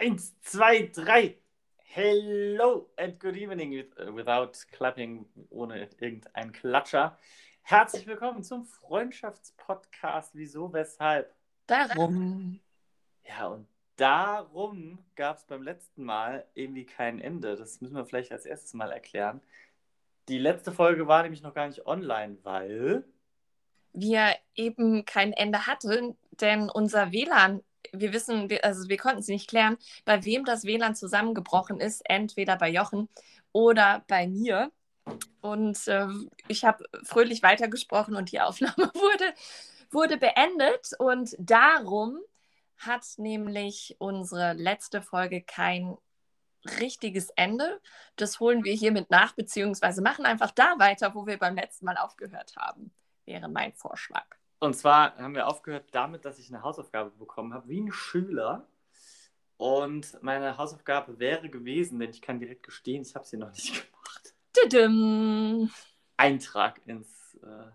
Eins, zwei, drei. Hello and good evening with, without clapping, ohne irgendeinen Klatscher. Herzlich willkommen zum Freundschaftspodcast. Wieso, weshalb? Darum. Ja, und darum gab es beim letzten Mal irgendwie kein Ende. Das müssen wir vielleicht als erstes mal erklären. Die letzte Folge war nämlich noch gar nicht online, weil wir eben kein Ende hatten, denn unser WLAN wir wissen, also wir konnten es nicht klären, bei wem das WLAN zusammengebrochen ist, entweder bei Jochen oder bei mir. Und äh, ich habe fröhlich weitergesprochen und die Aufnahme wurde, wurde beendet. Und darum hat nämlich unsere letzte Folge kein richtiges Ende. Das holen wir hiermit nach, beziehungsweise machen einfach da weiter, wo wir beim letzten Mal aufgehört haben, wäre mein Vorschlag. Und zwar haben wir aufgehört damit, dass ich eine Hausaufgabe bekommen habe, wie ein Schüler. Und meine Hausaufgabe wäre gewesen, denn ich kann direkt gestehen, ich habe sie noch nicht gemacht. Tudum. Eintrag ins äh,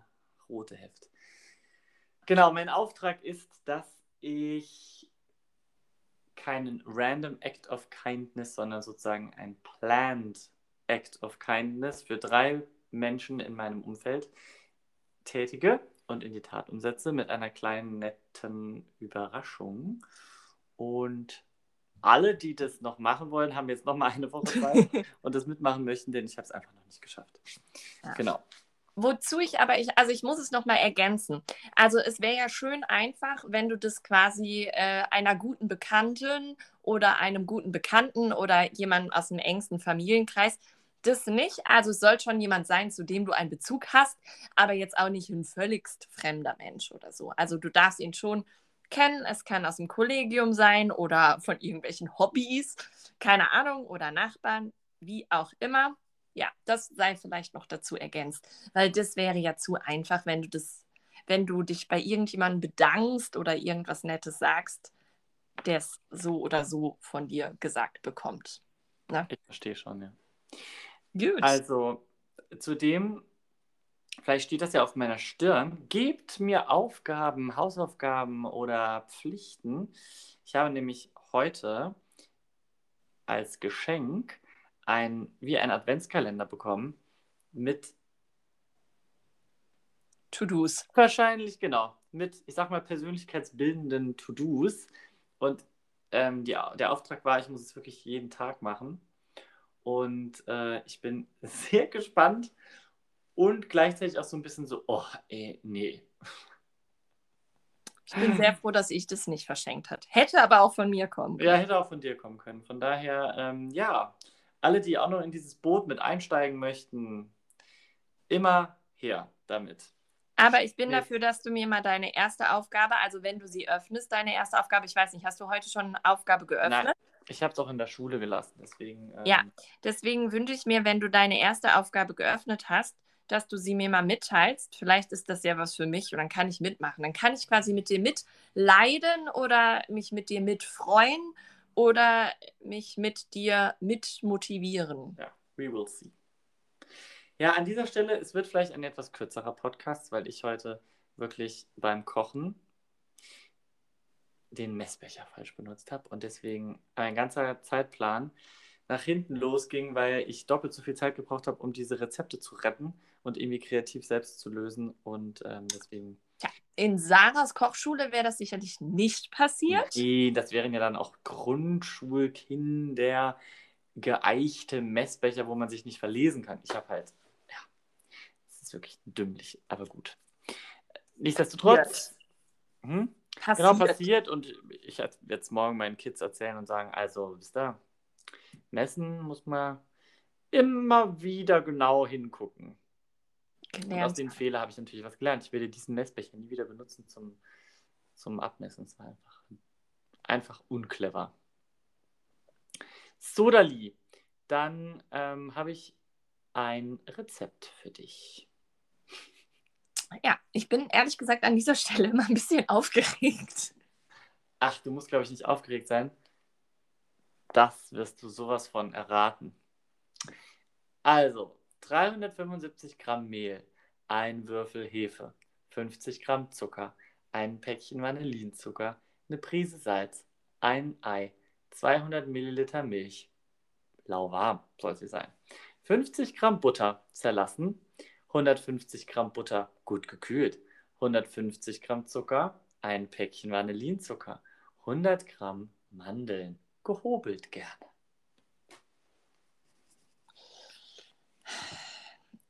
rote Heft. Genau, mein Auftrag ist, dass ich keinen random Act of Kindness, sondern sozusagen ein planned Act of Kindness für drei Menschen in meinem Umfeld tätige und in die Tat umsetze mit einer kleinen netten Überraschung. Und alle, die das noch machen wollen, haben jetzt noch mal eine Woche Zeit und das mitmachen möchten, denn ich habe es einfach noch nicht geschafft. Ja. Genau. Wozu ich aber, ich, also ich muss es noch mal ergänzen. Also es wäre ja schön einfach, wenn du das quasi äh, einer guten Bekannten oder einem guten Bekannten oder jemandem aus dem engsten Familienkreis das nicht. Also es soll schon jemand sein, zu dem du einen Bezug hast, aber jetzt auch nicht ein völligst fremder Mensch oder so. Also du darfst ihn schon kennen. Es kann aus dem Kollegium sein oder von irgendwelchen Hobbys, keine Ahnung, oder Nachbarn, wie auch immer. Ja, das sei vielleicht noch dazu ergänzt, weil das wäre ja zu einfach, wenn du das, wenn du dich bei irgendjemandem bedankst oder irgendwas Nettes sagst, der es so oder so von dir gesagt bekommt. Ne? Ich verstehe schon, ja. Gut. Also, zudem, vielleicht steht das ja auf meiner Stirn, gebt mir Aufgaben, Hausaufgaben oder Pflichten. Ich habe nämlich heute als Geschenk ein, wie ein Adventskalender bekommen mit To-Dos. Wahrscheinlich, genau. Mit, ich sag mal, persönlichkeitsbildenden To-Dos. Und ähm, die, der Auftrag war, ich muss es wirklich jeden Tag machen. Und äh, ich bin sehr gespannt und gleichzeitig auch so ein bisschen so, oh, ey, nee. Ich bin sehr froh, dass ich das nicht verschenkt hat. Hätte aber auch von mir kommen können. Ja, hätte auch von dir kommen können. Von daher, ähm, ja, alle, die auch noch in dieses Boot mit einsteigen möchten, immer her damit. Aber ich bin nee. dafür, dass du mir mal deine erste Aufgabe, also wenn du sie öffnest, deine erste Aufgabe, ich weiß nicht, hast du heute schon eine Aufgabe geöffnet? Nein. Ich habe es auch in der Schule gelassen, deswegen. Ähm... Ja, deswegen wünsche ich mir, wenn du deine erste Aufgabe geöffnet hast, dass du sie mir mal mitteilst. Vielleicht ist das ja was für mich und dann kann ich mitmachen. Dann kann ich quasi mit dir mitleiden oder mich mit dir mitfreuen oder mich mit dir mitmotivieren. Ja, we will see. Ja, an dieser Stelle, es wird vielleicht ein etwas kürzerer Podcast, weil ich heute wirklich beim Kochen den Messbecher falsch benutzt habe und deswegen ein ganzer Zeitplan nach hinten losging, weil ich doppelt so viel Zeit gebraucht habe, um diese Rezepte zu retten und irgendwie kreativ selbst zu lösen und ähm, deswegen. Ja, in Sarahs Kochschule wäre das sicherlich nicht passiert. Nee, das wären ja dann auch Grundschulkinder geeichte Messbecher, wo man sich nicht verlesen kann. Ich habe halt, ja, das ist wirklich dümmlich, aber gut. Nichtsdestotrotz, hm? Passiert. Genau, passiert. Und ich werde jetzt morgen meinen Kids erzählen und sagen, also, wisst ihr, messen muss man immer wieder genau hingucken. Gelernt. Und aus den Fehlern habe ich natürlich was gelernt. Ich werde diesen Messbecher nie wieder benutzen zum, zum Abmessen. Es war einfach, einfach unclever. Sodali, dann ähm, habe ich ein Rezept für dich. Ja, ich bin ehrlich gesagt an dieser Stelle immer ein bisschen aufgeregt. Ach, du musst, glaube ich, nicht aufgeregt sein. Das wirst du sowas von erraten. Also, 375 Gramm Mehl, ein Würfel Hefe, 50 Gramm Zucker, ein Päckchen Vanillinzucker, eine Prise Salz, ein Ei, 200 Milliliter Milch, lauwarm soll sie sein, 50 Gramm Butter zerlassen, 150 Gramm Butter gut gekühlt, 150 Gramm Zucker, ein Päckchen Vanillinzucker, 100 Gramm Mandeln, gehobelt gerne.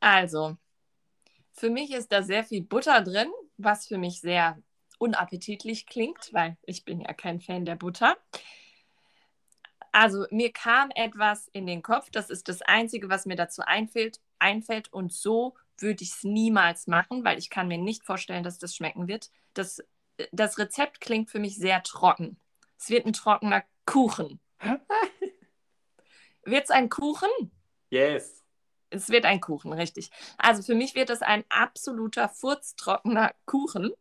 Also, für mich ist da sehr viel Butter drin, was für mich sehr unappetitlich klingt, weil ich bin ja kein Fan der Butter. Also mir kam etwas in den Kopf, das ist das Einzige, was mir dazu einfällt, einfällt und so würde ich es niemals machen, weil ich kann mir nicht vorstellen, dass das schmecken wird. Das, das Rezept klingt für mich sehr trocken. Es wird ein trockener Kuchen. wird es ein Kuchen? Yes. Es wird ein Kuchen, richtig. Also für mich wird es ein absoluter furztrockener Kuchen.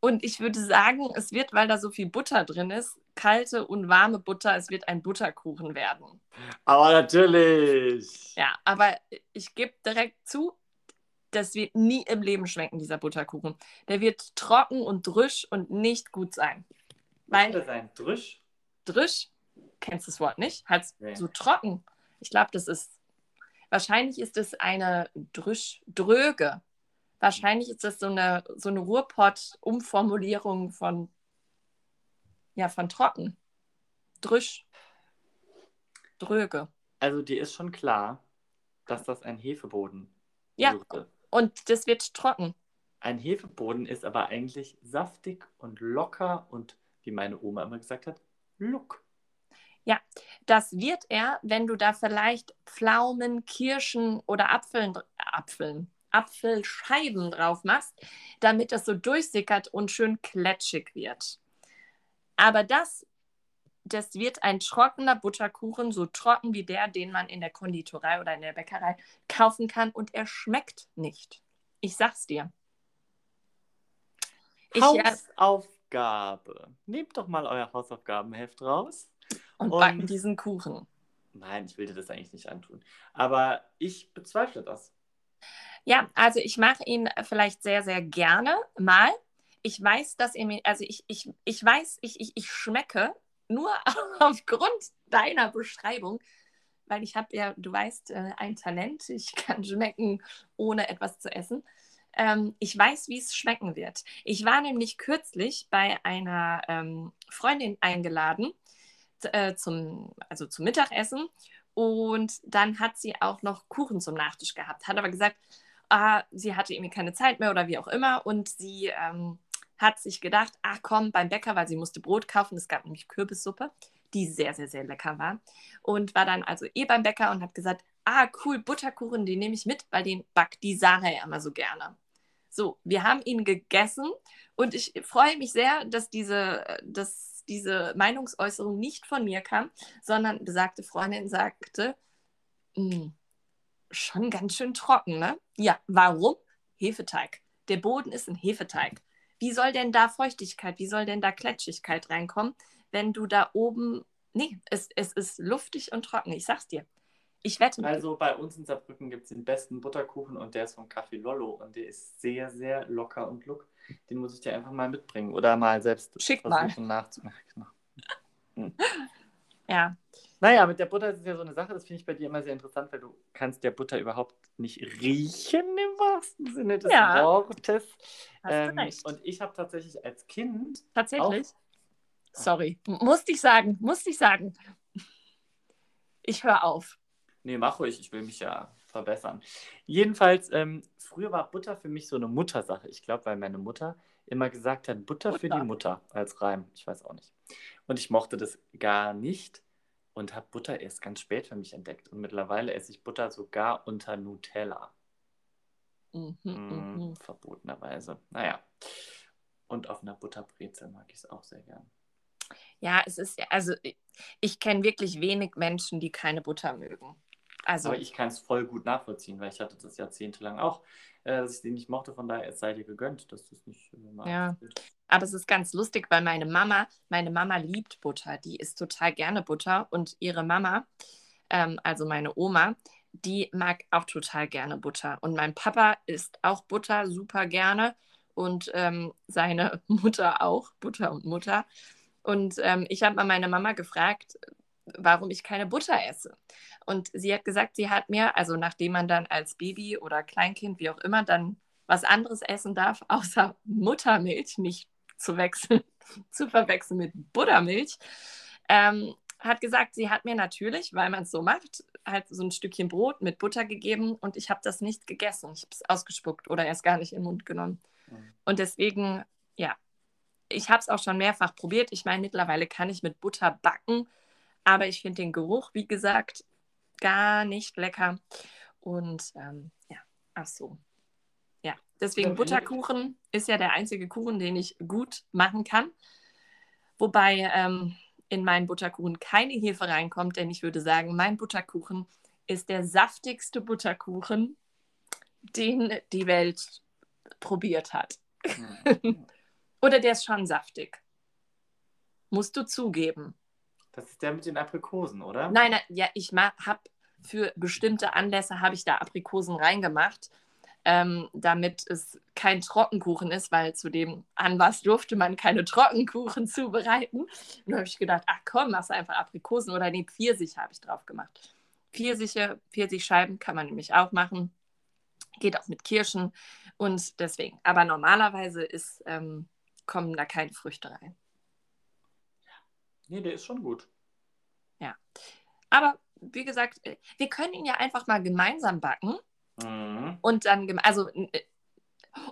Und ich würde sagen, es wird, weil da so viel Butter drin ist, kalte und warme Butter, es wird ein Butterkuchen werden. Aber natürlich. Ja, aber ich gebe direkt zu, das wird nie im Leben schmecken, dieser Butterkuchen. Der wird trocken und drüsch und nicht gut sein. Weil das sein? Drüsch? Drüsch? Kennst du das Wort nicht? Halt nee. so trocken. Ich glaube, das ist. Wahrscheinlich ist es eine Drüsch, Dröge. Wahrscheinlich ist das so eine, so eine Ruhrpott-Umformulierung von, ja, von trocken. Drüsch. Dröge. Also dir ist schon klar, dass das ein Hefeboden Ja, und das wird trocken. Ein Hefeboden ist aber eigentlich saftig und locker und, wie meine Oma immer gesagt hat, look. Ja, das wird er, wenn du da vielleicht Pflaumen, Kirschen oder Apfeln, Apfeln, Apfelscheiben drauf machst, damit das so durchsickert und schön kletschig wird. Aber das, das wird ein trockener Butterkuchen, so trocken wie der, den man in der Konditorei oder in der Bäckerei kaufen kann und er schmeckt nicht. Ich sag's dir. Ich, Hausaufgabe. Nehmt doch mal euer Hausaufgabenheft raus. Und, und backen diesen Kuchen. Nein, ich will dir das eigentlich nicht antun. Aber ich bezweifle das. Ja, also ich mache ihn vielleicht sehr, sehr gerne mal. Ich weiß, dass ihr mir, also ich, ich, ich weiß, ich, ich, ich schmecke nur aufgrund deiner Beschreibung, weil ich habe ja, du weißt, äh, ein Talent. Ich kann schmecken, ohne etwas zu essen. Ähm, ich weiß, wie es schmecken wird. Ich war nämlich kürzlich bei einer ähm, Freundin eingeladen äh, zum, also zum Mittagessen und dann hat sie auch noch Kuchen zum Nachtisch gehabt, hat aber gesagt, ah, sie hatte irgendwie keine Zeit mehr oder wie auch immer und sie ähm, hat sich gedacht, ach komm, beim Bäcker, weil sie musste Brot kaufen, es gab nämlich Kürbissuppe, die sehr, sehr, sehr lecker war und war dann also eh beim Bäcker und hat gesagt, ah cool, Butterkuchen, den nehme ich mit, weil den backt die Sarah ja immer so gerne. So, wir haben ihn gegessen und ich freue mich sehr, dass diese, dass diese Meinungsäußerung nicht von mir kam, sondern besagte Freundin sagte, hm, schon ganz schön trocken, ne? Ja, warum? Hefeteig. Der Boden ist ein Hefeteig. Wie soll denn da Feuchtigkeit, wie soll denn da Kletschigkeit reinkommen, wenn du da oben. Nee, es, es ist luftig und trocken, ich sag's dir. Ich wette. Also bei uns in Saarbrücken gibt es den besten Butterkuchen und der ist von Café Lollo und der ist sehr, sehr locker und look. Den muss ich dir einfach mal mitbringen oder mal selbst Schick versuchen mal. nachzumachen. Hm. Ja. Naja, mit der Butter ist es ja so eine Sache, das finde ich bei dir immer sehr interessant, weil du kannst der Butter überhaupt nicht riechen wahrsten Sinne des ja. Wortes. Ähm, und ich habe tatsächlich als Kind. Tatsächlich? Sorry, musste ich sagen, musste ich sagen. Ich höre auf. Nee, mach ruhig, ich will mich ja verbessern. Jedenfalls, ähm, früher war Butter für mich so eine Muttersache. Ich glaube, weil meine Mutter immer gesagt hat, Butter, Butter, für die Mutter als Reim. Ich weiß auch nicht. Und ich mochte das gar nicht und habe Butter erst ganz spät für mich entdeckt. Und mittlerweile esse ich Butter sogar unter Nutella. Mhm, mm, mhm. verbotenerweise. Naja. Und auf einer Butterbrezel mag ich es auch sehr gern. Ja, es ist, also ich, ich kenne wirklich wenig Menschen, die keine Butter mögen. Also, Aber ich kann es voll gut nachvollziehen, weil ich hatte das jahrzehntelang auch, äh, dass ich sie nicht mochte. Von daher, es sei dir gegönnt, dass du es nicht äh, Ja, aber es ist ganz lustig, weil meine Mama, meine Mama liebt Butter. Die isst total gerne Butter und ihre Mama, ähm, also meine Oma, die mag auch total gerne Butter. Und mein Papa isst auch Butter super gerne und ähm, seine Mutter auch, Butter und Mutter. Und ähm, ich habe mal meine Mama gefragt, warum ich keine Butter esse. Und sie hat gesagt, sie hat mir, also nachdem man dann als Baby oder Kleinkind, wie auch immer, dann was anderes essen darf, außer Muttermilch, nicht zu wechseln, zu verwechseln mit Buttermilch, ähm, hat gesagt, sie hat mir natürlich, weil man es so macht, halt so ein Stückchen Brot mit Butter gegeben und ich habe das nicht gegessen. Ich habe es ausgespuckt oder erst gar nicht in den Mund genommen. Mhm. Und deswegen, ja, ich habe es auch schon mehrfach probiert. Ich meine, mittlerweile kann ich mit Butter backen, aber ich finde den Geruch, wie gesagt, gar nicht lecker. Und ähm, ja, ach so. Ja, deswegen Butterkuchen ist ja der einzige Kuchen, den ich gut machen kann. Wobei ähm, in meinen Butterkuchen keine Hefe reinkommt, denn ich würde sagen, mein Butterkuchen ist der saftigste Butterkuchen, den die Welt probiert hat. Mhm. Oder der ist schon saftig. Musst du zugeben. Das ist der mit den Aprikosen, oder? Nein, nein ja, ich habe für bestimmte Anlässe habe ich da Aprikosen reingemacht ähm, damit es kein Trockenkuchen ist, weil zu dem Anlass durfte man keine Trockenkuchen zubereiten. Und da habe ich gedacht, ach komm, machst einfach Aprikosen oder nee, Pfirsich habe ich drauf gemacht. Pfirsiche, Pfirsichscheiben kann man nämlich auch machen. Geht auch mit Kirschen und deswegen. Aber normalerweise ist, ähm, kommen da keine Früchte rein. Nee, der ist schon gut. Ja. Aber wie gesagt, äh, wir können ihn ja einfach mal gemeinsam backen. Mhm. Und dann, also, äh,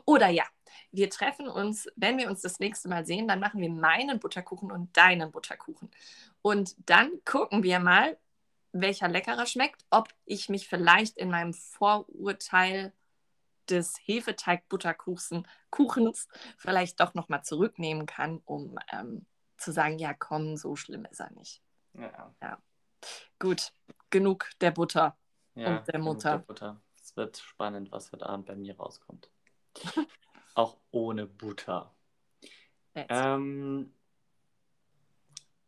oder ja, wir treffen uns, wenn wir uns das nächste Mal sehen, dann machen wir meinen Butterkuchen und deinen Butterkuchen. Und dann gucken wir mal, welcher leckerer schmeckt, ob ich mich vielleicht in meinem Vorurteil des Hefeteig-Butterkuchens Kuchens vielleicht doch nochmal zurücknehmen kann, um ähm, zu sagen, ja komm, so schlimm ist er nicht. Ja. ja. Gut, genug der Butter ja, und der Mutter. Der Butter. Wird spannend, was heute Abend bei mir rauskommt. Auch ohne Butter. Ähm,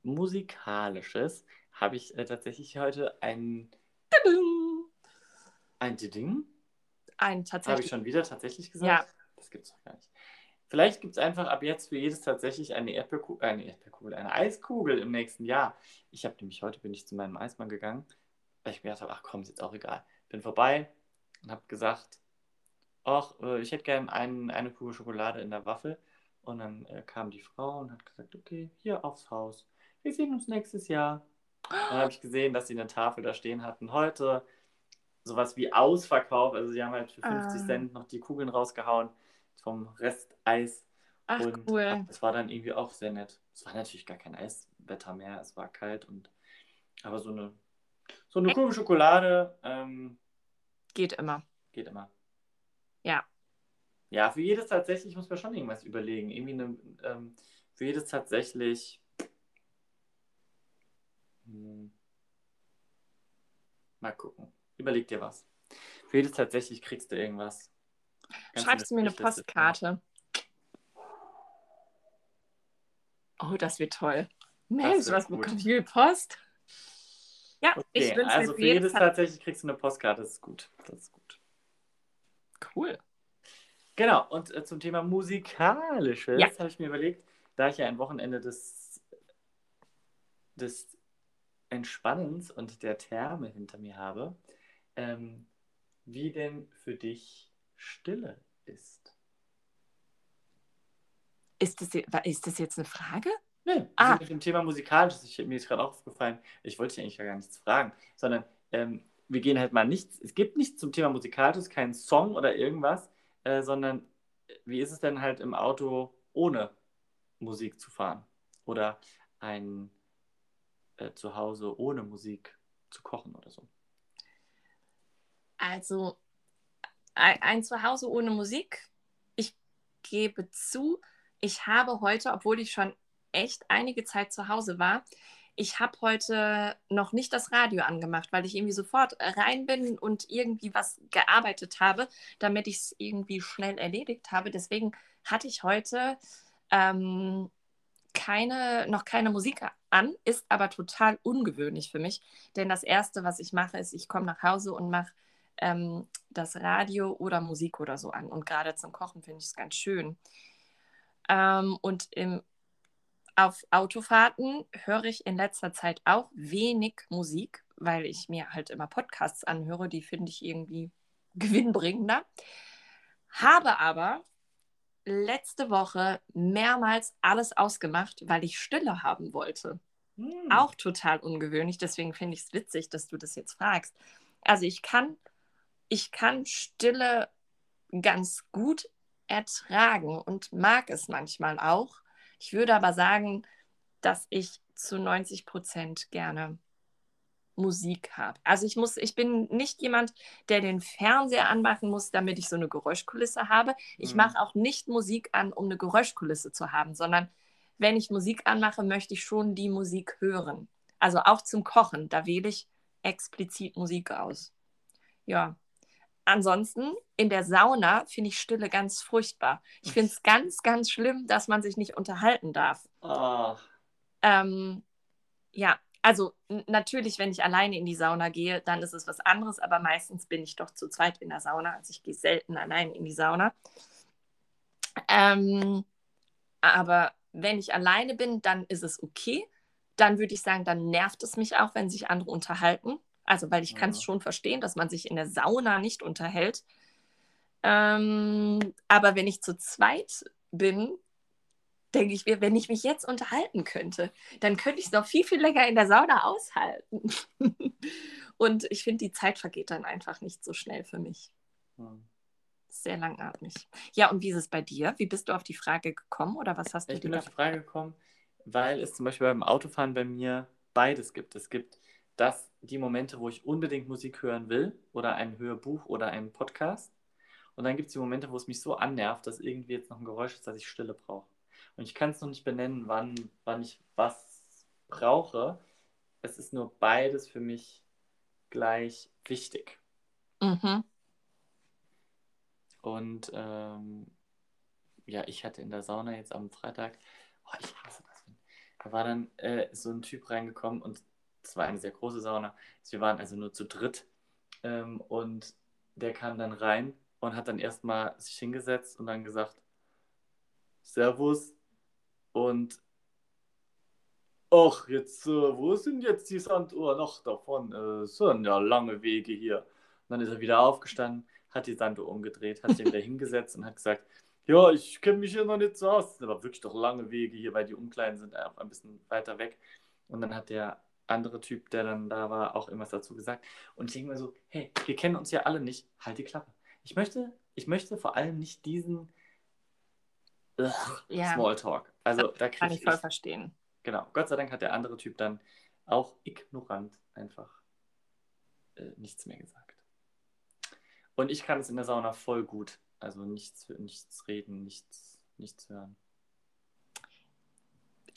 musikalisches habe ich äh, tatsächlich heute ein. Ein Ding. Ein tatsächlich. Habe ich schon wieder tatsächlich gesagt? Ja. Das gibt es doch gar nicht. Vielleicht gibt es einfach ab jetzt für jedes tatsächlich eine Erdbeerkugel, eine Erdbeerkugel, eine Eiskugel im nächsten Jahr. Ich habe nämlich heute bin ich zu meinem Eismann gegangen, weil ich mir gedacht habe, ach komm, ist jetzt auch egal. Bin vorbei, und habe gesagt, ach, äh, ich hätte gerne ein, eine Kugel Schokolade in der Waffel. Und dann äh, kam die Frau und hat gesagt, okay, hier aufs Haus. Wir sehen uns nächstes Jahr. Dann habe ich gesehen, dass sie eine Tafel da stehen hatten. Heute sowas wie Ausverkauf. Also sie haben halt für 50 ah. Cent noch die Kugeln rausgehauen vom Resteis. Ach, und cool. das war dann irgendwie auch sehr nett. Es war natürlich gar kein Eiswetter mehr, es war kalt und aber so eine so eine Kugel Schokolade ähm, Geht immer. Geht immer. Ja. Ja, für jedes tatsächlich muss man schon irgendwas überlegen. Irgendwie eine, ähm, für jedes tatsächlich. Hm, mal gucken. Überleg dir was. Für jedes tatsächlich kriegst du irgendwas. Ganz Schreibst du mir eine Postkarte? Oh, das wird toll. Mensch, was bekomme ich viel Post? Ja, okay, ich wünsche Also für jedes tatsächlich kriegst du eine Postkarte, das ist gut. Das ist gut. Cool. Genau, und äh, zum Thema Musikalisches ja. habe ich mir überlegt, da ich ja ein Wochenende des, des Entspannens und der Therme hinter mir habe, ähm, wie denn für dich Stille ist. Ist das, ist das jetzt eine Frage? Nee, ah. mit dem Thema musikalisch, ich, mir ist gerade aufgefallen, ich wollte dich eigentlich gar nichts fragen, sondern ähm, wir gehen halt mal nichts, es gibt nichts zum Thema musikalisches, keinen Song oder irgendwas, äh, sondern äh, wie ist es denn halt im Auto ohne Musik zu fahren? Oder ein äh, Zuhause ohne Musik zu kochen oder so? Also ein, ein Zuhause ohne Musik, ich gebe zu, ich habe heute, obwohl ich schon echt einige Zeit zu Hause war, ich habe heute noch nicht das Radio angemacht, weil ich irgendwie sofort rein bin und irgendwie was gearbeitet habe, damit ich es irgendwie schnell erledigt habe. Deswegen hatte ich heute ähm, keine, noch keine Musik an, ist aber total ungewöhnlich für mich. Denn das Erste, was ich mache, ist, ich komme nach Hause und mache ähm, das Radio oder Musik oder so an. Und gerade zum Kochen finde ich es ganz schön. Ähm, und im auf Autofahrten höre ich in letzter Zeit auch wenig Musik, weil ich mir halt immer Podcasts anhöre, die finde ich irgendwie gewinnbringender. Habe aber letzte Woche mehrmals alles ausgemacht, weil ich Stille haben wollte. Hm. Auch total ungewöhnlich, deswegen finde ich es witzig, dass du das jetzt fragst. Also ich kann, ich kann Stille ganz gut ertragen und mag es manchmal auch. Ich würde aber sagen, dass ich zu 90 Prozent gerne Musik habe. Also ich muss, ich bin nicht jemand, der den Fernseher anmachen muss, damit ich so eine Geräuschkulisse habe. Ich mhm. mache auch nicht Musik an, um eine Geräuschkulisse zu haben, sondern wenn ich Musik anmache, möchte ich schon die Musik hören. Also auch zum Kochen, da wähle ich explizit Musik aus. Ja. Ansonsten in der Sauna finde ich Stille ganz furchtbar. Ich finde es ganz, ganz schlimm, dass man sich nicht unterhalten darf. Oh. Ähm, ja, also natürlich, wenn ich alleine in die Sauna gehe, dann ist es was anderes, aber meistens bin ich doch zu zweit in der Sauna. Also ich gehe selten allein in die Sauna. Ähm, aber wenn ich alleine bin, dann ist es okay. Dann würde ich sagen, dann nervt es mich auch, wenn sich andere unterhalten. Also, weil ich ja. kann es schon verstehen, dass man sich in der Sauna nicht unterhält. Ähm, aber wenn ich zu zweit bin, denke ich mir, wenn ich mich jetzt unterhalten könnte, dann könnte ich es noch viel, viel länger in der Sauna aushalten. Und ich finde, die Zeit vergeht dann einfach nicht so schnell für mich. Hm. Sehr langatmig. Ja, und wie ist es bei dir? Wie bist du auf die Frage gekommen oder was hast du Ich bin auf die Frage gekommen, weil es zum Beispiel beim Autofahren bei mir beides gibt. Es gibt das, die Momente, wo ich unbedingt Musik hören will oder ein Hörbuch oder einen Podcast. Und dann gibt es die Momente, wo es mich so annervt, dass irgendwie jetzt noch ein Geräusch ist, dass ich Stille brauche. Und ich kann es noch nicht benennen, wann, wann ich was brauche. Es ist nur beides für mich gleich wichtig. Mhm. Und ähm, ja, ich hatte in der Sauna jetzt am Freitag, oh, ich hasse das. Da war dann äh, so ein Typ reingekommen und es war eine sehr große Sauna. Wir waren also nur zu dritt. Ähm, und der kam dann rein und hat dann erstmal sich hingesetzt und dann gesagt, Servus, und ach, jetzt, äh, wo sind jetzt die Sanduhr noch davon? Äh, sind ja lange Wege hier. Und dann ist er wieder aufgestanden, hat die Sanduhr umgedreht, hat sich wieder hingesetzt und hat gesagt, ja, ich kenne mich hier noch nicht so aus. Das sind aber wirklich doch lange Wege hier, weil die Umkleiden sind auch ein bisschen weiter weg. Und dann hat der andere Typ, der dann da war, auch irgendwas dazu gesagt. Und ich denke mir so, hey, wir kennen uns ja alle nicht, halt die Klappe. Ich möchte, ich möchte vor allem nicht diesen Ugh, ja. Smalltalk. Also da kann ich voll verstehen. Genau. Gott sei Dank hat der andere Typ dann auch ignorant einfach äh, nichts mehr gesagt. Und ich kann es in der Sauna voll gut. Also nichts, nichts reden, nichts, nichts hören.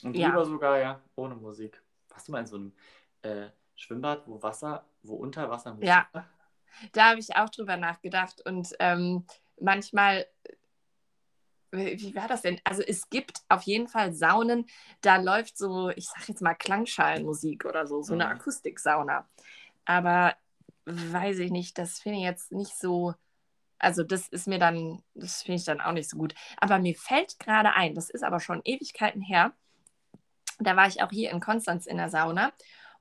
Und ja. lieber sogar, ja, ohne Musik. Warst du mal in so einem äh, Schwimmbad, wo Wasser, wo unter Wasser Musik Ja, war? da habe ich auch drüber nachgedacht. Und ähm, manchmal wie war das denn? Also es gibt auf jeden Fall Saunen, da läuft so, ich sag jetzt mal Klangschalenmusik oder so, so eine mhm. Akustiksauna. Aber weiß ich nicht, das finde ich jetzt nicht so, also das ist mir dann, das finde ich dann auch nicht so gut. Aber mir fällt gerade ein, das ist aber schon Ewigkeiten her, da war ich auch hier in Konstanz in der Sauna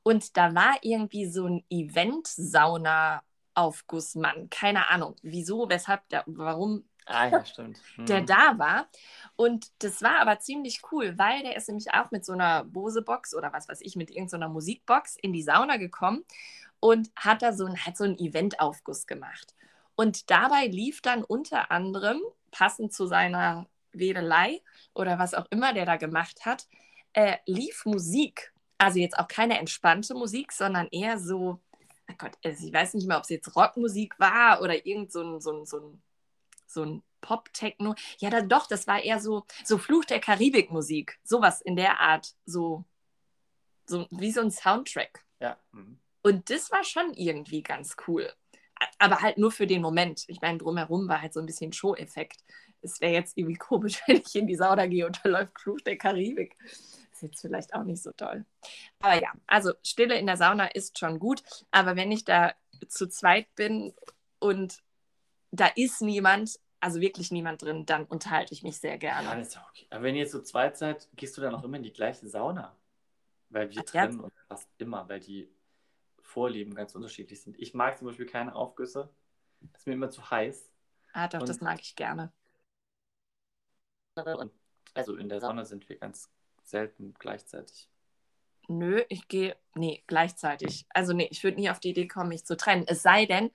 und da war irgendwie so ein Event-Sauna-Aufgussmann. Keine Ahnung, wieso, weshalb, der, warum Ah ja, stimmt. Mhm. Der da war. Und das war aber ziemlich cool, weil der ist nämlich auch mit so einer Bose-Box oder was weiß ich, mit irgendeiner Musikbox in die Sauna gekommen und hat da so, ein, hat so einen Eventaufguss gemacht. Und dabei lief dann unter anderem, passend zu seiner Wedelei oder was auch immer der da gemacht hat, äh, lief Musik. Also jetzt auch keine entspannte Musik, sondern eher so, oh Gott, also ich weiß nicht mehr, ob es jetzt Rockmusik war oder irgend so ein, so ein, so ein so ein Pop-Techno. Ja, dann doch, das war eher so, so Fluch der Karibik-Musik. Sowas in der Art, so, so wie so ein Soundtrack. Ja. Mhm. Und das war schon irgendwie ganz cool. Aber halt nur für den Moment. Ich meine, drumherum war halt so ein bisschen Show-Effekt. Es wäre jetzt irgendwie komisch, wenn ich in die Sauna gehe und da läuft Fluch der Karibik. Jetzt vielleicht auch nicht so toll. Aber ja, also Stille in der Sauna ist schon gut. Aber wenn ich da zu zweit bin und da ist niemand, also wirklich niemand drin, dann unterhalte ich mich sehr gerne. Ja, das ist ja okay. Aber wenn ihr so zweit seid, gehst du dann auch immer in die gleiche Sauna? Weil wir Ach, ja. trennen uns fast immer, weil die Vorlieben ganz unterschiedlich sind. Ich mag zum Beispiel keine Aufgüsse. Das ist mir immer zu heiß. Ah, doch, das Und- mag ich gerne. Also in der Sauna sind wir ganz selten gleichzeitig. Nö, ich gehe, nee, gleichzeitig. Also nee, ich würde nie auf die Idee kommen, mich zu trennen. Es sei denn,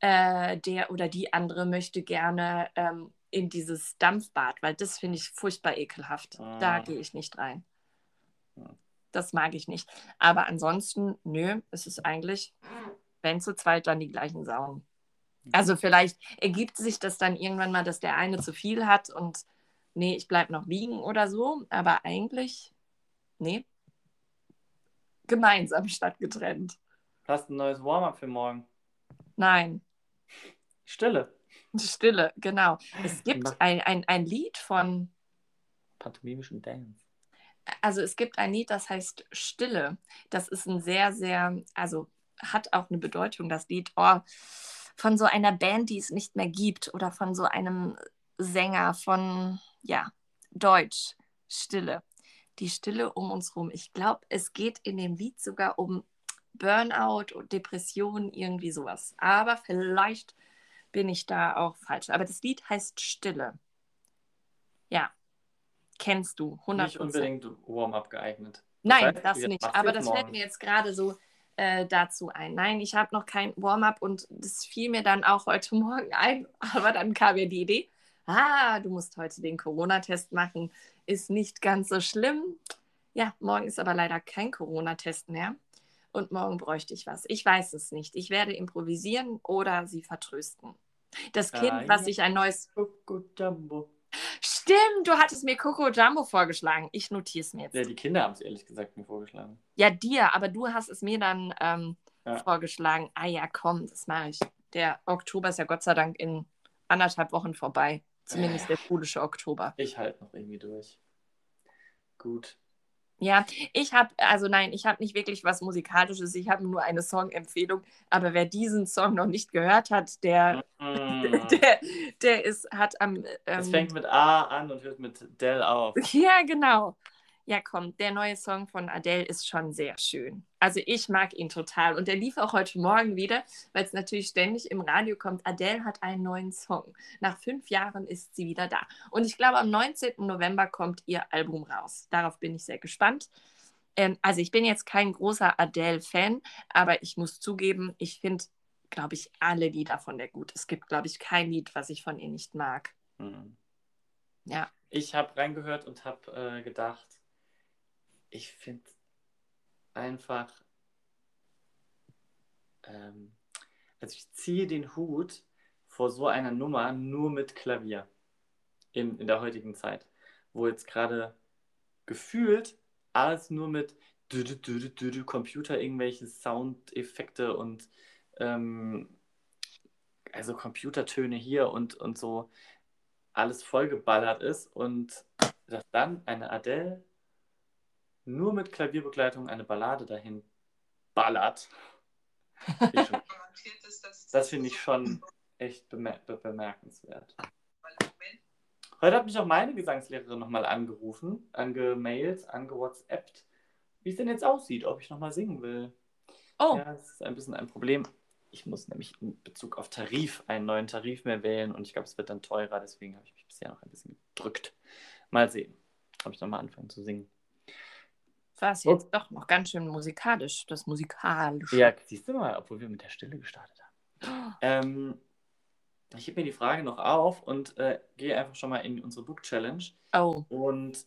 äh, der oder die andere möchte gerne ähm, in dieses Dampfbad, weil das finde ich furchtbar ekelhaft. Da Ah. gehe ich nicht rein. Ja. Das mag ich nicht. Aber ansonsten, nö, es ist eigentlich, wenn zu zweit, dann die gleichen Saunen. Also vielleicht ergibt sich das dann irgendwann mal, dass der eine zu viel hat und nee, ich bleibe noch liegen oder so. Aber eigentlich, nee, gemeinsam statt getrennt. Hast ein neues Warm-up für morgen? Nein, Stille. Stille, genau. Es gibt ein, ein, ein Lied von, Pantomimischen Dance. also es gibt ein Lied, das heißt Stille. Das ist ein sehr, sehr, also hat auch eine Bedeutung, das Lied, oh, von so einer Band, die es nicht mehr gibt oder von so einem Sänger von, ja, Deutsch, Stille. Die Stille um uns rum. Ich glaube, es geht in dem Lied sogar um Burnout und Depression, irgendwie sowas. Aber vielleicht bin ich da auch falsch. Aber das Lied heißt Stille. Ja, kennst du, 100%. Nicht unbedingt Warm-up geeignet. Nein, Das heißt, das nicht. Aber das fällt morgen? mir jetzt gerade so äh, dazu ein. Nein, ich habe noch kein Warm-up und das fiel mir dann auch heute Morgen ein. Aber dann kam mir die Idee, ah, du musst heute den Corona-Test machen. Ist nicht ganz so schlimm. Ja, morgen ist aber leider kein Corona-Test mehr. Und morgen bräuchte ich was. Ich weiß es nicht. Ich werde improvisieren oder sie vertrösten. Das Kind, Ah, was ja. sich ein neues. Coco Jumbo. Stimmt, du hattest mir Coco Jumbo vorgeschlagen. Ich notiere es mir jetzt. Ja, die Kinder haben es ehrlich gesagt mir vorgeschlagen. Ja, dir, aber du hast es mir dann ähm, Ja. vorgeschlagen. Ah ja, komm, das mache ich. Der Oktober ist ja Gott sei Dank in anderthalb Wochen vorbei. Zumindest der schulische Oktober. Ich halte noch irgendwie durch. Gut. Ja, ich habe, also nein, ich habe nicht wirklich was Musikalisches. Ich habe nur eine Songempfehlung. Aber wer diesen Song noch nicht gehört hat, der, Mm. der, der ist, hat am. Es Ähm, fängt mit A an und hört mit Dell auf. Ja, genau. Ja, komm, der neue Song von Adele ist schon sehr schön. Also ich mag ihn total. Und der lief auch heute Morgen wieder, weil es natürlich ständig im Radio kommt. Adele hat einen neuen Song. Nach fünf Jahren ist sie wieder da. Und ich glaube, am 19. November kommt ihr Album raus. Darauf bin ich sehr gespannt. Ähm, also ich bin jetzt kein großer Adele-Fan, aber ich muss zugeben, ich finde, glaube ich, alle Lieder von der gut. Es gibt, glaube ich, kein Lied, was ich von ihr nicht mag. Mhm. Ja. Ich habe reingehört und habe äh, gedacht, ich finde einfach, ähm, also ich ziehe den Hut vor so einer Nummer nur mit Klavier in, in der heutigen Zeit, wo jetzt gerade gefühlt alles nur mit dü- dü- dü- Computer irgendwelche Soundeffekte und ähm, also Computertöne hier und, und so alles vollgeballert ist und dass dann eine Adele nur mit Klavierbegleitung eine Ballade dahin ballert. Das finde ich schon echt bemer be bemerkenswert. Heute hat mich auch meine Gesangslehrerin nochmal angerufen, angemailt, angewhatsappt, wie es denn jetzt aussieht, ob ich nochmal singen will. Oh, Ja, das ist ein bisschen ein Problem. Ich muss nämlich in Bezug auf Tarif einen neuen Tarif mehr wählen und ich glaube, es wird dann teurer, deswegen habe ich mich bisher noch ein bisschen gedrückt. Mal sehen, ob ich nochmal anfange zu singen. War es jetzt doch noch ganz schön musikalisch, das Musikalische. Ja, siehst du mal, obwohl wir mit der Stille gestartet haben. Ähm, ich hebe mir die Frage noch auf und äh, gehe einfach schon mal in unsere Book Challenge Oh, und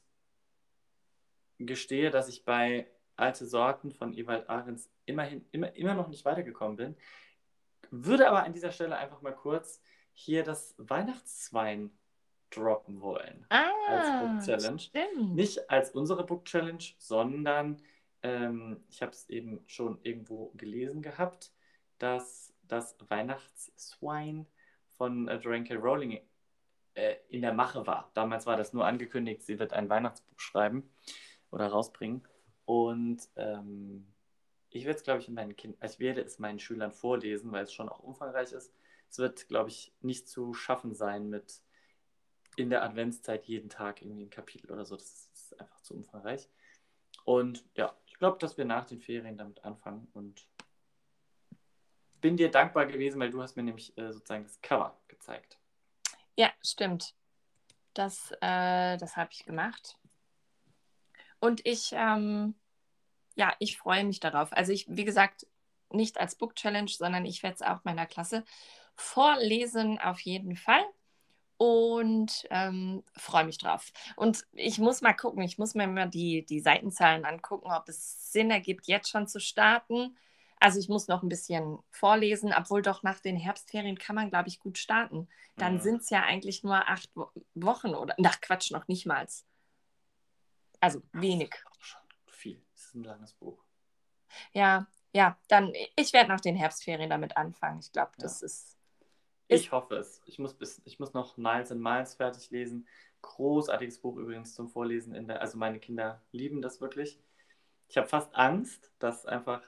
gestehe, dass ich bei Alte Sorten von Ewald Ahrens immerhin immer, immer noch nicht weitergekommen bin. Würde aber an dieser Stelle einfach mal kurz hier das Weihnachtswein droppen wollen. als ah, Book Challenge. stimmt. Nicht als unsere Book Challenge, sondern ähm, ich habe es eben schon irgendwo gelesen gehabt, dass das Weihnachtsswine von äh, Joanne K. Rowling äh, in der Mache war. Damals war das nur angekündigt, sie wird ein Weihnachtsbuch schreiben oder rausbringen. Und ähm, ich werde es, glaube ich, in meinen Kindern, ich werde es meinen Schülern vorlesen, weil es schon auch umfangreich ist. es wird, glaube ich, nicht zu schaffen sein mit in der Adventszeit jeden Tag irgendwie ein Kapitel oder so. Das ist einfach zu umfangreich. Und ja, ich glaube, dass wir nach den Ferien damit anfangen und bin dir dankbar gewesen, weil du hast mir nämlich äh, sozusagen das Cover gezeigt. Ja, stimmt. Das, äh, das habe ich gemacht. Und ich, ähm, ja, ich freue mich darauf. Also ich, wie gesagt, nicht als Book Challenge, sondern ich werde es auch meiner Klasse vorlesen auf jeden Fall und ähm, freue mich drauf. Und ich muss mal gucken, ich muss mir mal die, die Seitenzahlen angucken, ob es Sinn ergibt, jetzt schon zu starten. Also ich muss noch ein bisschen vorlesen, obwohl doch nach den Herbstferien kann man, glaube ich, gut starten. Dann Ja. sind es ja eigentlich nur acht Wo Wochen oder, nach Quatsch, noch nicht mal. Also wenig. Schon viel. Das ist ein langes Buch. Ja, ja, dann, ich werde nach den Herbstferien damit anfangen. Ich glaube, das ist, Ist- Ich hoffe es. Ich muss, bis, ich muss noch Miles and Miles fertig lesen. Großartiges Buch übrigens zum Vorlesen. In der, also meine Kinder lieben das wirklich. Ich habe fast Angst, dass einfach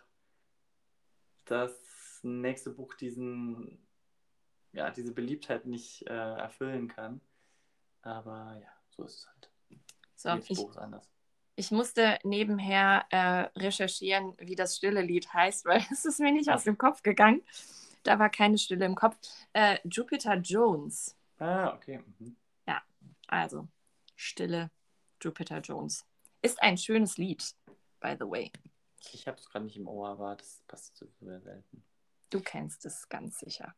das nächste Buch diesen, ja, diese Beliebtheit nicht äh, erfüllen kann. Aber ja, so ist es halt. so. Jedes Ich, Buch ist anders. ich musste nebenher äh, recherchieren, wie das stille Lied heißt, weil es ist mir nicht aus dem Kopf gegangen. Da war keine Stille im Kopf. Äh, Jupiter Jones. Ah, okay. Mhm. Also, Stille Jupiter Jones. Ist ein schönes Lied, by the way. Ich habe es gerade nicht im Ohr, aber das passt so sehr selten. Du kennst es ganz sicher.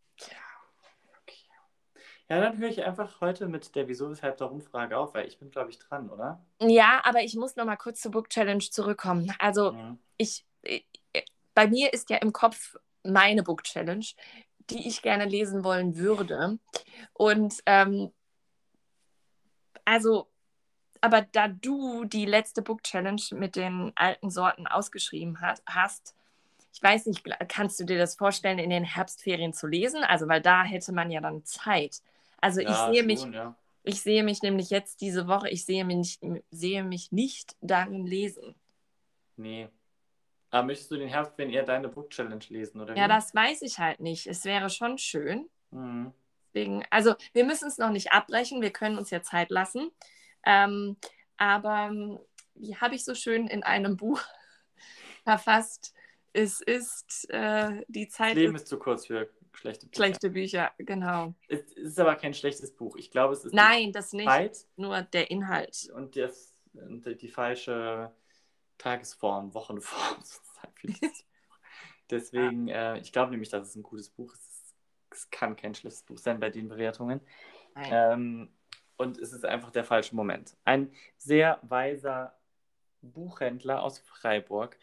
Ja, dann höre ich einfach heute mit der Wieso, Weshalb, Darum Frage auf, weil ich bin, glaube ich, dran, oder? Ja, aber ich muss noch mal kurz zur Book Challenge zurückkommen. Also, Mhm. ich, ich, bei mir ist ja im Kopf meine Book Challenge, die ich gerne lesen wollen würde. Und ähm, also, aber da du die letzte Book Challenge mit den alten Sorten ausgeschrieben hat, hast, ich weiß nicht, kannst du dir das vorstellen, in den Herbstferien zu lesen? Also, weil da hätte man ja dann Zeit. Also ich Ja, sehe schon, mich, Ja. ich sehe mich nämlich jetzt diese Woche, ich sehe mich, sehe mich nicht darin lesen. Nee. Aber möchtest du den Herbstferien eher deine Book Challenge lesen, oder? Ja, wie? das weiß ich halt nicht. Es wäre schon schön. Mhm. Deswegen, also wir müssen es noch nicht abbrechen, wir können uns ja Zeit lassen. Ähm, aber ähm, wie habe ich so schön in einem Buch verfasst, es ist äh, die Das Zeit Leben ist zu kurz für schlechte Bücher. schlechte Bücher, genau. Es ist aber kein schlechtes Buch. Ich glaube, es ist Nein, das nicht, Zeit nur der Inhalt. und, das, und die falsche Tagesform, Wochenform sozusagen. Deswegen, äh, ich glaube nämlich, dass es ein gutes Buch ist. Es, kann kein schlechtes Buch sein bei den Bewertungen. Ähm, und es ist einfach der falsche Moment. Ein sehr weiser Buchhändler aus Freiburg,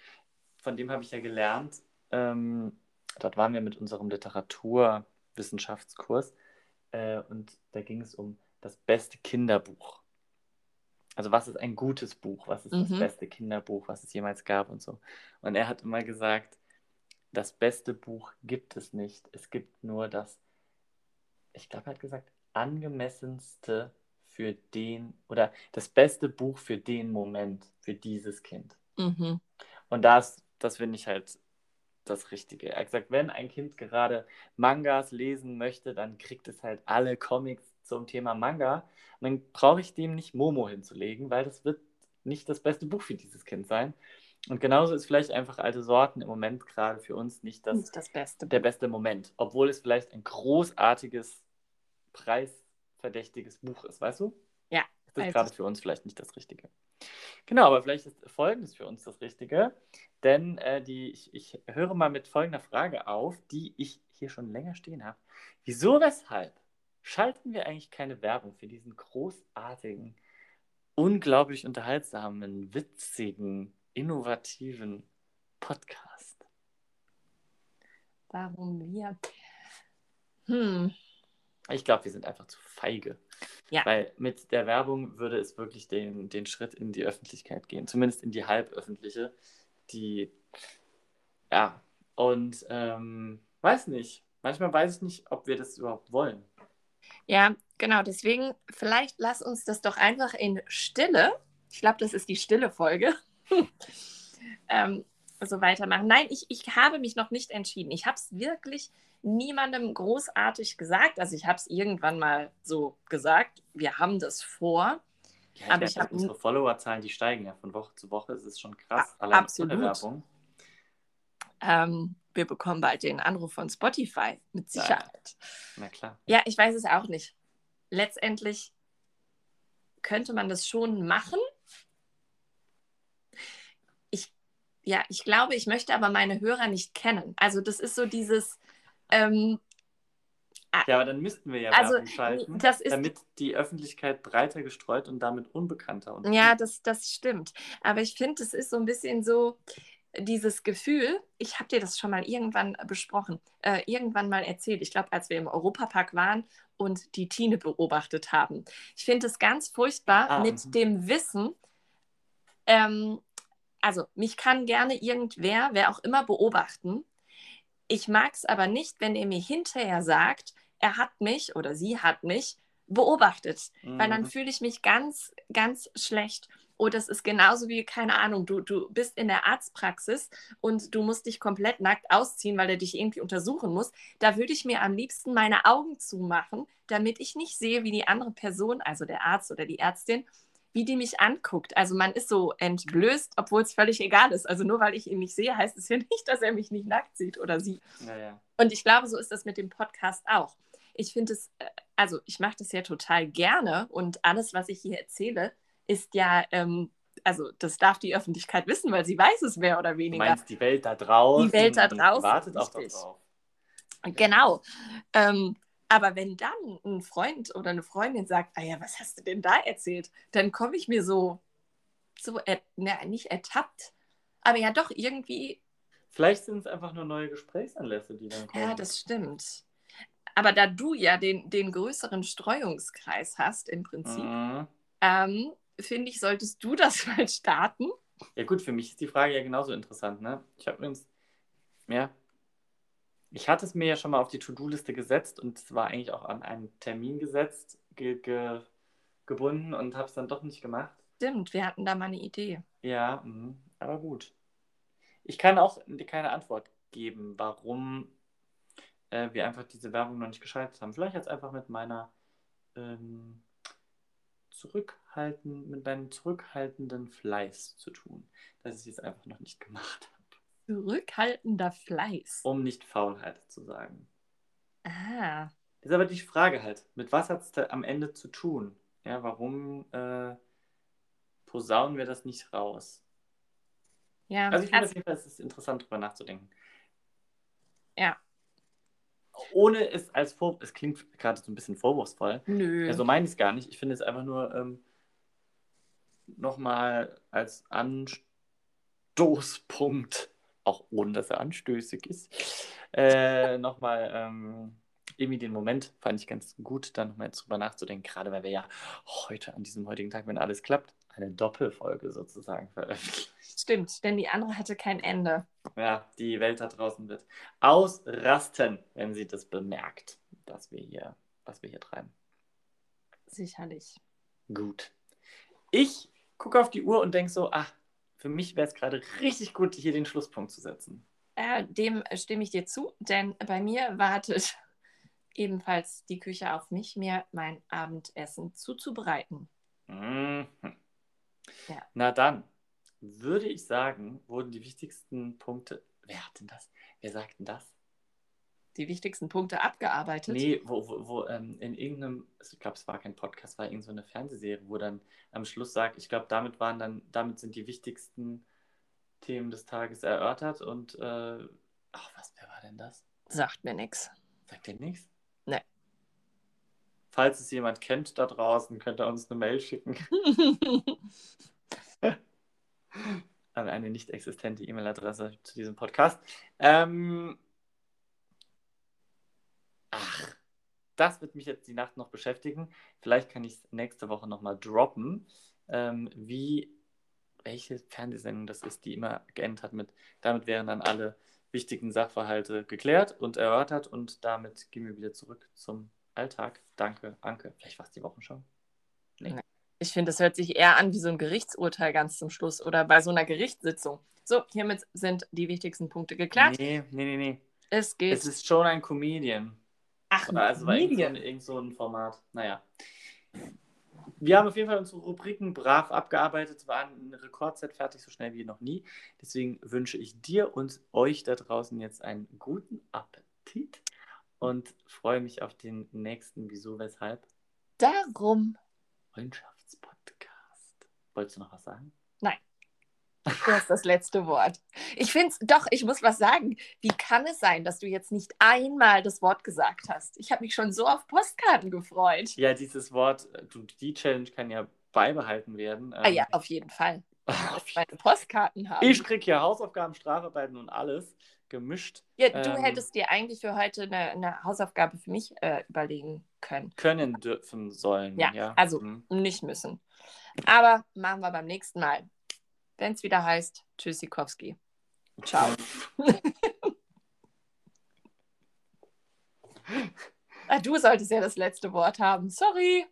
von dem habe ich ja gelernt. Ähm, dort waren wir mit unserem Literaturwissenschaftskurs äh, und da ging es um das beste Kinderbuch. Also was ist ein gutes Buch? Was ist das Mhm. beste Kinderbuch, was es jemals gab und so. Und er hat immer gesagt, das beste Buch gibt es nicht. Es gibt nur das, ich glaube, er hat gesagt, angemessenste für den oder das beste Buch für den Moment, für dieses Kind. Mhm. Und das, das finde ich halt das Richtige. Er hat gesagt, wenn ein Kind gerade Mangas lesen möchte, dann kriegt es halt alle Comics zum Thema Manga. Dann brauche ich dem nicht Momo hinzulegen, weil das wird nicht das beste Buch für dieses Kind sein. Und genauso ist vielleicht einfach alte Sorten im Moment gerade für uns nicht das, Nicht das Beste. der beste Moment. Obwohl es vielleicht ein großartiges, preisverdächtiges Buch ist, weißt du? Ja, Das ist weiß gerade für uns vielleicht nicht das Richtige. Genau, aber vielleicht ist Folgendes für uns das Richtige. Denn äh, die, ich, ich höre mal mit folgender Frage auf, die ich hier schon länger stehen habe. Wieso, weshalb schalten wir eigentlich keine Werbung für diesen großartigen, unglaublich unterhaltsamen, witzigen, innovativen Podcast? Warum wir? Hm. Ich glaube, wir sind einfach zu feige. Ja. Weil mit der Werbung würde es wirklich den, den Schritt in die Öffentlichkeit gehen, zumindest in die halböffentliche, die, ja, und ähm, weiß nicht, manchmal weiß ich nicht, ob wir das überhaupt wollen. Ja, genau. Deswegen, vielleicht lass uns das doch einfach in Stille. Ich glaube, das ist die stille Folge. ähm, so weitermachen. Nein, ich, ich habe mich noch nicht entschieden. Ich habe es wirklich niemandem großartig gesagt. Also ich habe es irgendwann mal so gesagt, wir haben das vor. Ja, ich Aber ich ich hab unsere Followerzahlen, die steigen ja von Woche zu Woche. Es ist schon krass. Allein absolut. ohne Werbung. Ähm, wir bekommen bald den Anruf von Spotify, mit. Sicherheit. Na klar. Ja, ich weiß es auch nicht. Letztendlich könnte man das schon machen. Ich, ja, ich glaube, ich möchte aber meine Hörer nicht kennen. Also das ist so dieses, ähm, Ja, aber dann müssten wir ja Also, Werbung schalten, damit die Öffentlichkeit breiter gestreut und damit unbekannter. Und ja, das, das stimmt. Aber ich finde, es ist so ein bisschen so dieses Gefühl, ich habe dir das schon mal irgendwann besprochen, äh, irgendwann mal erzählt. Ich glaube, als wir im Europapark waren und die Tine beobachtet haben. Ich finde es ganz furchtbar Ah, mit mhm. dem Wissen, ähm, also mich kann gerne irgendwer, wer auch immer, beobachten. Ich mag es aber nicht, wenn er mir hinterher sagt, er hat mich oder sie hat mich beobachtet, weil dann Mhm. fühle ich mich ganz, ganz schlecht. Oder es ist genauso wie, keine Ahnung, du, du bist in der Arztpraxis und du musst dich komplett nackt ausziehen, weil er dich irgendwie untersuchen muss. Da würde ich mir am liebsten meine Augen zumachen, damit ich nicht sehe, wie die andere Person, also der Arzt oder die Ärztin, wie die mich anguckt. Also man ist so entblößt, obwohl es völlig egal ist. Also nur weil ich ihn nicht sehe, heißt es ja nicht, dass er mich nicht nackt sieht oder sie. ja, ja. Und ich glaube, so ist das mit dem Podcast auch. Ich finde es, äh, also ich mache das ja total gerne und alles, was ich hier erzähle, ist ja, ähm, also das darf die Öffentlichkeit wissen, weil sie weiß es mehr oder Du weniger. meinst die Welt da draußen? Die Welt da draußen, Wartet auch darauf. Genau. Ähm, aber wenn dann ein Freund oder eine Freundin sagt, ah ja, was hast du denn da erzählt, dann komme ich mir so, so er, na, nicht ertappt, aber ja doch irgendwie, Vielleicht sind es einfach nur neue Gesprächsanlässe, die dann kommen. ja, das stimmt. Aber da du ja den, den größeren Streuungskreis hast im Prinzip, Mhm. ähm, finde ich, solltest du das mal starten. Ja gut, für mich ist die Frage ja genauso interessant. Ne? Ich habe übrigens, ja, ich hatte es mir ja schon mal auf die To-Do-Liste gesetzt und es war eigentlich auch an einen Termin gesetzt, ge ge gebunden und habe es dann doch nicht gemacht. Stimmt, wir hatten da mal eine Idee. Ja, mhm, aber gut. Ich kann auch keine Antwort geben, warum äh, wir einfach diese Werbung noch nicht geschaltet haben. Vielleicht es einfach mit meiner ähm, zurückhalten, mit meinem zurückhaltenden Fleiß zu tun, dass ich es einfach noch nicht gemacht habe. Zurückhaltender Fleiß. Um nicht Faulheit zu sagen. Ah, Ist aber die Frage halt, mit was hat es da am Ende zu tun? Ja, warum äh, posaunen wir das nicht raus? ja. Also ich finde also, auf jeden Fall, es ist interessant, drüber nachzudenken. Ja. Ohne es als Vorwurf, es klingt gerade so ein bisschen vorwurfsvoll. nö. Ja, so meine ich es gar nicht. Ich finde es einfach nur ähm, nochmal als Anstoßpunkt, auch ohne dass er anstößig ist, äh, nochmal ähm, irgendwie den Moment fand ich ganz gut, da nochmal drüber nachzudenken, gerade weil wir ja heute, an diesem heutigen Tag, wenn alles klappt, eine Doppelfolge sozusagen veröffentlichen. Stimmt, denn die andere hatte kein Ende. Ja, die Welt da draußen wird ausrasten, wenn sie das bemerkt, was wir hier, was wir hier treiben. Sicherlich. Gut. Ich gucke auf die Uhr und denke so, ach, für mich wäre es gerade richtig gut, hier den Schlusspunkt zu setzen. Äh, dem stimme ich dir zu, denn bei mir wartet ebenfalls die Küche auf mich, mir mein Abendessen zuzubereiten. Mhm. Ja. Na dann, würde ich sagen, wurden die wichtigsten Punkte. Wer hat denn das? Wer sagt denn das? Die wichtigsten Punkte abgearbeitet. Nee, wo, wo, wo ähm, in irgendeinem, ich glaube, es war kein Podcast, war irgendeine so eine Fernsehserie, wo dann am Schluss sagt, ich glaube, damit waren dann, damit sind die wichtigsten Themen des Tages erörtert und äh, ach, was, wer war denn das? Sagt mir nichts. Sagt der nichts? Nee. Falls es jemand kennt da draußen, könnt ihr uns eine Mail schicken an eine nicht existente E-Mail-Adresse zu diesem Podcast. Ähm, ach, das wird mich jetzt die Nacht noch beschäftigen. Vielleicht kann ich es nächste Woche nochmal droppen, ähm, wie, welche Fernsehsendung das ist, die immer geendet hat mit, damit wären dann alle wichtigen Sachverhalte geklärt und erörtert und damit gehen wir wieder zurück zum Alltag. Danke, Anke. Vielleicht war es die Wochenschau. Nee. Ich finde, das hört sich eher an wie so ein Gerichtsurteil ganz zum Schluss oder bei so einer Gerichtssitzung. So, hiermit sind die wichtigsten Punkte geklärt. Nee, nee, nee, nee. Es geht. Es ist schon ein Comedian. Ach, also war irgend so, ein, irgend so ein Format. Naja. Wir haben auf jeden Fall unsere Rubriken brav abgearbeitet. Es war eine Rekordzeit fertig, so schnell wie noch nie. Deswegen wünsche ich dir und euch da draußen jetzt einen guten Appetit und freue mich auf den nächsten Wieso, Weshalb Darum. Freundschaftspodcast. Wolltest du noch was sagen? Du hast das letzte Wort. Ich finde es, doch, ich muss was sagen. Wie kann es sein, dass du jetzt nicht einmal das Wort gesagt hast? Ich habe mich schon so auf Postkarten gefreut. Ja, dieses Wort, äh, du, die Challenge kann ja beibehalten werden. Ah ja, auf jeden Fall. Ich meine Postkarten haben. Ich krieg ja Hausaufgaben, Strafarbeiten und alles gemischt ja, du ähm, hättest dir eigentlich für heute eine, eine Hausaufgabe für mich äh, überlegen können. können dürfen sollen. Ja, Ja, also Mhm. nicht müssen. Aber machen wir beim nächsten Mal. Wenn es wieder heißt, Tschüssikowski. Ciao. ah, du solltest ja das letzte Wort haben. Sorry.